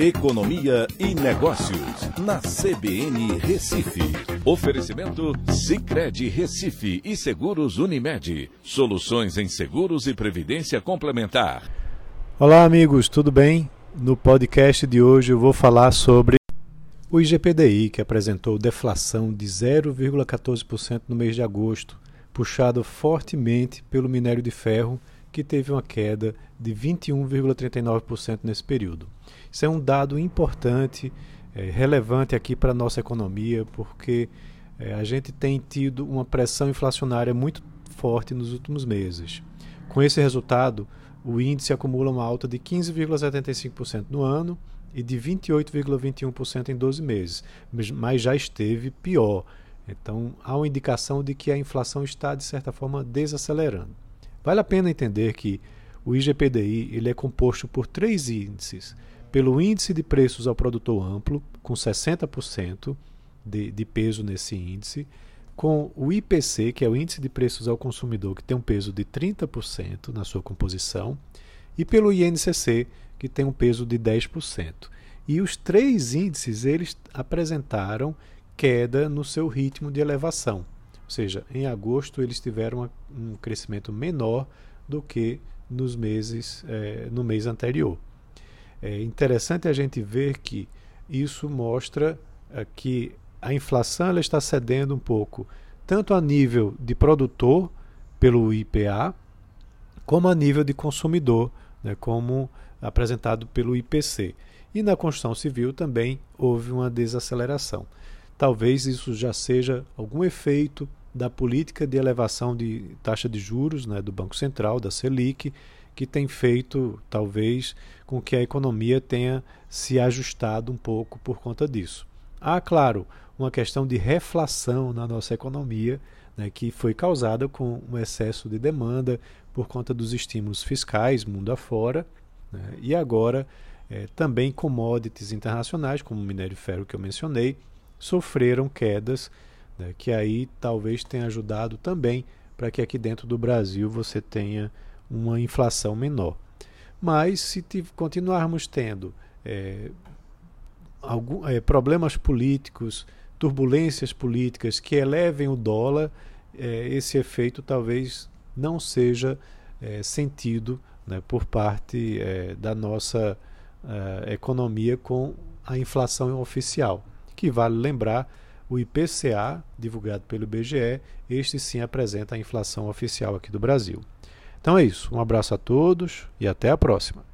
Economia e Negócios, na CBN Recife. Oferecimento Cicred Recife e Seguros Unimed. Soluções em seguros e previdência complementar. Olá, amigos, tudo bem? No podcast de hoje eu vou falar sobre o IGPDI, que apresentou deflação de 0,14% no mês de agosto, puxado fortemente pelo minério de ferro que teve uma queda de 21,39% nesse período. Isso é um dado importante, é, relevante aqui para a nossa economia, porque é, a gente tem tido uma pressão inflacionária muito forte nos últimos meses. Com esse resultado, o índice acumula uma alta de 15,75% no ano e de 28,21% em 12 meses, mas já esteve pior. Então, há uma indicação de que a inflação está, de certa forma, desacelerando. Vale a pena entender que o IGPDI ele é composto por três índices. Pelo índice de preços ao produtor amplo, com 60% de, de peso nesse índice, com o IPC, que é o índice de preços ao consumidor, que tem um peso de 30% na sua composição, e pelo INCC, que tem um peso de 10%. E os três índices eles apresentaram queda no seu ritmo de elevação. Ou seja, em agosto eles tiveram um crescimento menor do que nos meses é, no mês anterior. É interessante a gente ver que isso mostra é, que a inflação ela está cedendo um pouco, tanto a nível de produtor, pelo IPA, como a nível de consumidor, né, como apresentado pelo IPC. E na construção civil também houve uma desaceleração. Talvez isso já seja algum efeito da política de elevação de taxa de juros né, do Banco Central, da Selic, que tem feito, talvez, com que a economia tenha se ajustado um pouco por conta disso. Há, claro, uma questão de reflação na nossa economia, né, que foi causada com um excesso de demanda por conta dos estímulos fiscais mundo afora, né, e agora é, também commodities internacionais, como o minério de ferro que eu mencionei, sofreram quedas né, que aí talvez tenha ajudado também para que aqui dentro do Brasil você tenha uma inflação menor. Mas se continuarmos tendo é, algum, é, problemas políticos, turbulências políticas que elevem o dólar, é, esse efeito talvez não seja é, sentido né, por parte é, da nossa é, economia com a inflação oficial, que vale lembrar o IPCA, divulgado pelo IBGE, este sim apresenta a inflação oficial aqui do Brasil. Então é isso. Um abraço a todos e até a próxima.